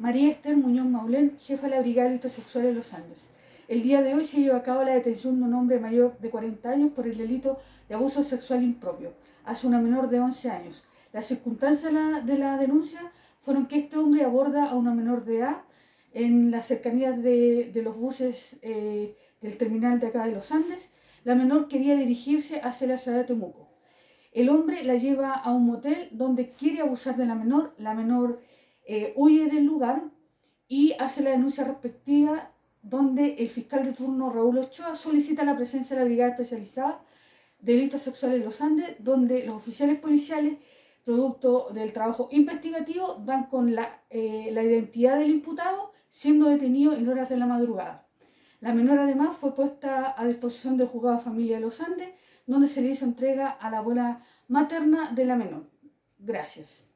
María Esther Muñoz Maulén, jefa de la Brigada de Delitos Sexuales de los Andes. El día de hoy se lleva a cabo la detención de un hombre mayor de 40 años por el delito de abuso sexual impropio hacia una menor de 11 años. Las circunstancias de la, denuncia fueron que este hombre aborda a una menor de edad en las cercanías de, los buses eh, del terminal de acá de los Andes. La menor quería dirigirse hacia la ciudad de Temuco. El hombre la lleva a un motel donde quiere abusar de la menor. La menor eh, huye del lugar y hace la denuncia respectiva donde el fiscal de turno Raúl Ochoa solicita la presencia de la Brigada Especializada de Delitos Sexuales de los Andes, donde los oficiales policiales, producto del trabajo investigativo, dan con la, eh, la identidad del imputado, siendo detenido en horas de la madrugada. La menor además fue puesta a disposición del juzgado de familia de los Andes, donde se le hizo entrega a la abuela materna de la menor. Gracias.